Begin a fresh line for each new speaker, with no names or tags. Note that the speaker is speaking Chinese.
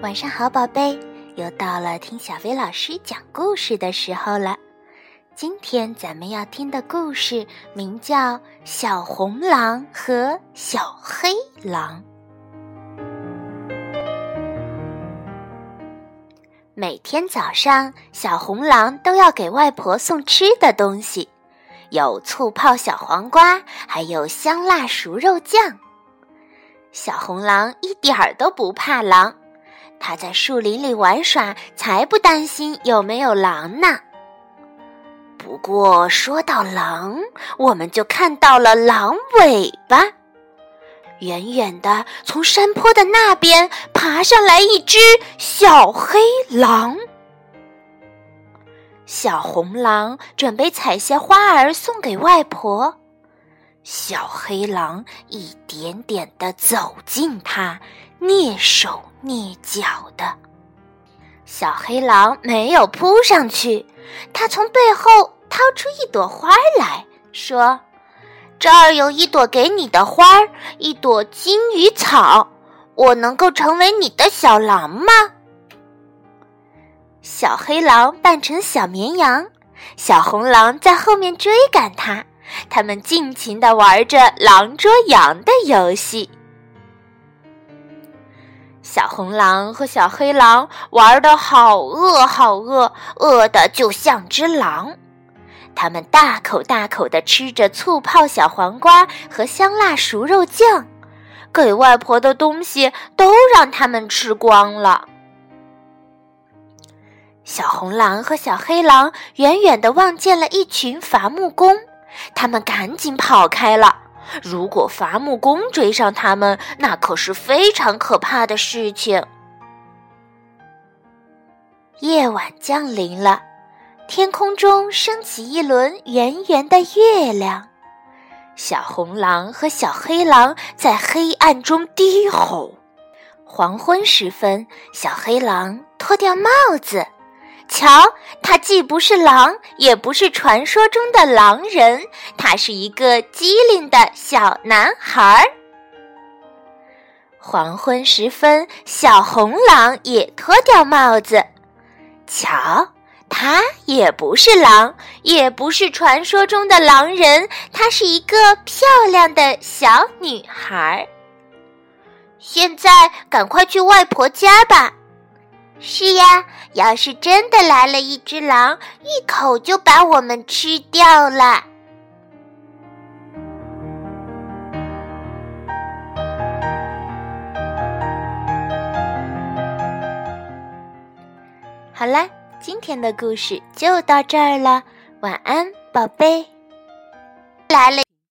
晚上好，宝贝，又到了听小薇老师讲故事的时候了。今天咱们要听的故事名叫《小红狼和小黑狼》。每天早上，小红狼都要给外婆送吃的东西，有醋泡小黄瓜，还有香辣熟肉酱。小红狼一点儿都不怕狼。他在树林里玩耍，才不担心有没有狼呢。不过说到狼，我们就看到了狼尾巴，远远的从山坡的那边爬上来一只小黑狼。小红狼准备采些花儿送给外婆，小黑狼一点点的走近它，蹑手。蹑脚的小黑狼没有扑上去，他从背后掏出一朵花来说：“这儿有一朵给你的花，一朵金鱼草。我能够成为你的小狼吗？”小黑狼扮成小绵羊，小红狼在后面追赶它，他们尽情的玩着狼捉羊的游戏。小红狼和小黑狼玩的好饿，好饿，饿的就像只狼。他们大口大口的吃着醋泡小黄瓜和香辣熟肉酱，给外婆的东西都让他们吃光了。小红狼和小黑狼远远的望见了一群伐木工，他们赶紧跑开了。如果伐木工追上他们，那可是非常可怕的事情。夜晚降临了，天空中升起一轮圆圆的月亮。小红狼和小黑狼在黑暗中低吼。黄昏时分，小黑狼脱掉帽子。瞧，他既不是狼，也不是传说中的狼人，他是一个机灵的小男孩。黄昏时分，小红狼也脱掉帽子。瞧，他也不是狼，也不是传说中的狼人，他是一个漂亮的小女孩。现在，赶快去外婆家吧。是呀，要是真的来了一只狼，一口就把我们吃掉了。好啦，今天的故事就到这儿了，晚安，宝贝。来了。